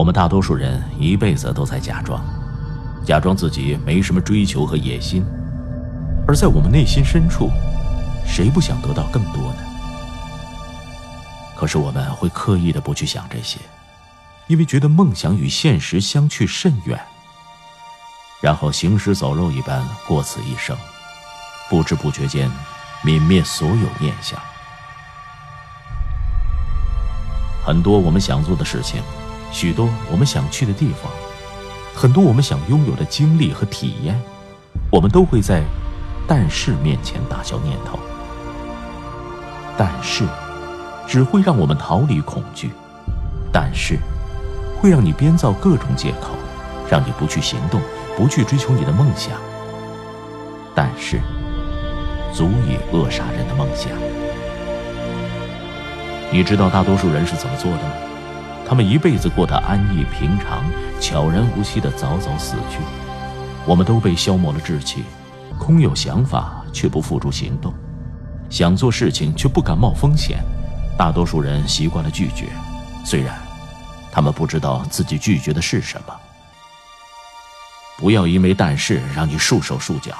我们大多数人一辈子都在假装，假装自己没什么追求和野心，而在我们内心深处，谁不想得到更多呢？可是我们会刻意的不去想这些，因为觉得梦想与现实相去甚远，然后行尸走肉一般过此一生，不知不觉间泯灭所有念想。很多我们想做的事情。许多我们想去的地方，很多我们想拥有的经历和体验，我们都会在“但是”面前打消念头。但是，只会让我们逃离恐惧；但是，会让你编造各种借口，让你不去行动，不去追求你的梦想。但是，足以扼杀人的梦想。你知道大多数人是怎么做的吗？他们一辈子过得安逸平常，悄然无息的早早死去。我们都被消磨了志气，空有想法却不付诸行动，想做事情却不敢冒风险。大多数人习惯了拒绝，虽然他们不知道自己拒绝的是什么。不要因为但是让你束手束脚。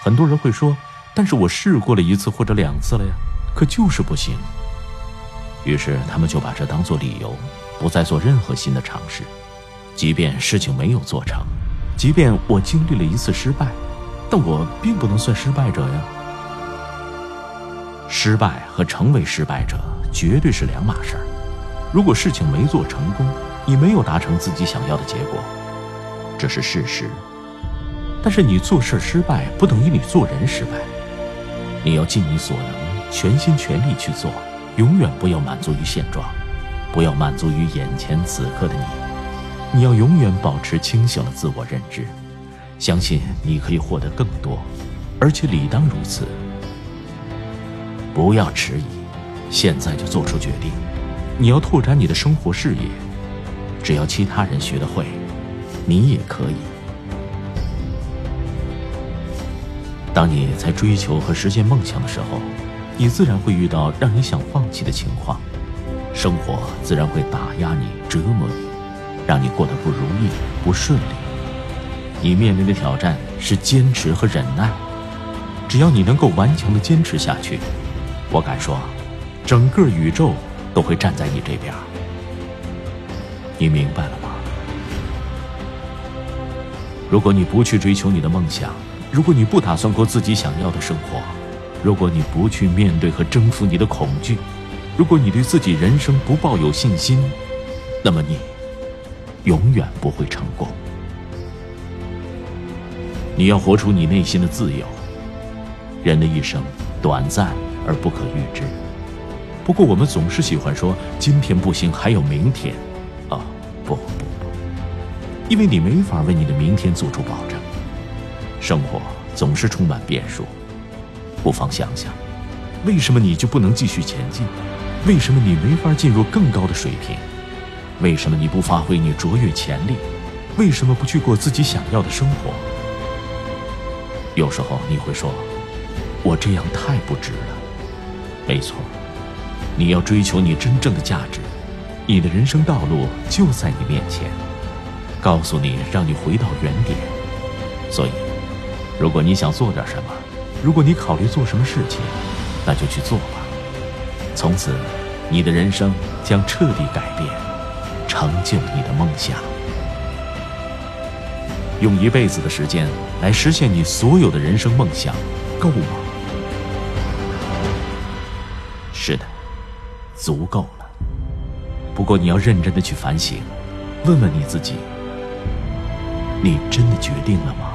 很多人会说：“但是我试过了一次或者两次了呀，可就是不行。”于是他们就把这当做理由，不再做任何新的尝试。即便事情没有做成，即便我经历了一次失败，但我并不能算失败者呀。失败和成为失败者绝对是两码事儿。如果事情没做成功，你没有达成自己想要的结果，这是事实。但是你做事失败，不等于你做人失败。你要尽你所能，全心全力去做。永远不要满足于现状，不要满足于眼前此刻的你。你要永远保持清醒的自我认知，相信你可以获得更多，而且理当如此。不要迟疑，现在就做出决定。你要拓展你的生活视野，只要其他人学得会，你也可以。当你在追求和实现梦想的时候。你自然会遇到让你想放弃的情况，生活自然会打压你、折磨你，让你过得不如意、不顺利。你面临的挑战是坚持和忍耐，只要你能够顽强的坚持下去，我敢说，整个宇宙都会站在你这边。你明白了吗？如果你不去追求你的梦想，如果你不打算过自己想要的生活，如果你不去面对和征服你的恐惧，如果你对自己人生不抱有信心，那么你永远不会成功。你要活出你内心的自由。人的一生短暂而不可预知。不过我们总是喜欢说今天不行，还有明天。啊，不不不，因为你没法为你的明天做出保证。生活总是充满变数。不妨想想，为什么你就不能继续前进？为什么你没法进入更高的水平？为什么你不发挥你卓越潜力？为什么不去过自己想要的生活？有时候你会说：“我这样太不值了。”没错，你要追求你真正的价值，你的人生道路就在你面前，告诉你让你回到原点。所以，如果你想做点什么，如果你考虑做什么事情，那就去做吧。从此，你的人生将彻底改变，成就你的梦想。用一辈子的时间来实现你所有的人生梦想，够吗？是的，足够了。不过你要认真的去反省，问问你自己：你真的决定了吗？